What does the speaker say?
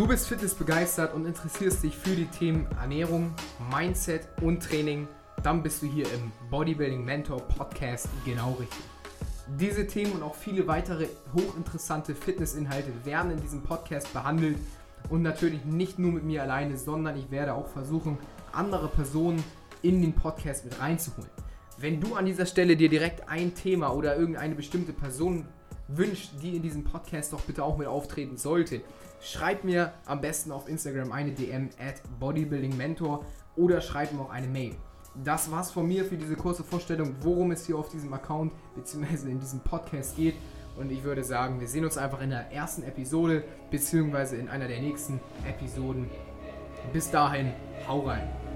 Du bist fitnessbegeistert und interessierst dich für die Themen Ernährung, Mindset und Training, dann bist du hier im Bodybuilding Mentor Podcast genau richtig. Diese Themen und auch viele weitere hochinteressante Fitnessinhalte werden in diesem Podcast behandelt und natürlich nicht nur mit mir alleine, sondern ich werde auch versuchen, andere Personen in den Podcast mit reinzuholen. Wenn du an dieser Stelle dir direkt ein Thema oder irgendeine bestimmte Person wünscht, die in diesem Podcast doch bitte auch mit auftreten sollte, schreib mir am besten auf Instagram eine DM at bodybuildingmentor oder schreib mir auch eine Mail. Das war's von mir für diese kurze Vorstellung, worum es hier auf diesem Account bzw. in diesem Podcast geht. Und ich würde sagen, wir sehen uns einfach in der ersten Episode bzw. in einer der nächsten Episoden. Bis dahin, hau rein.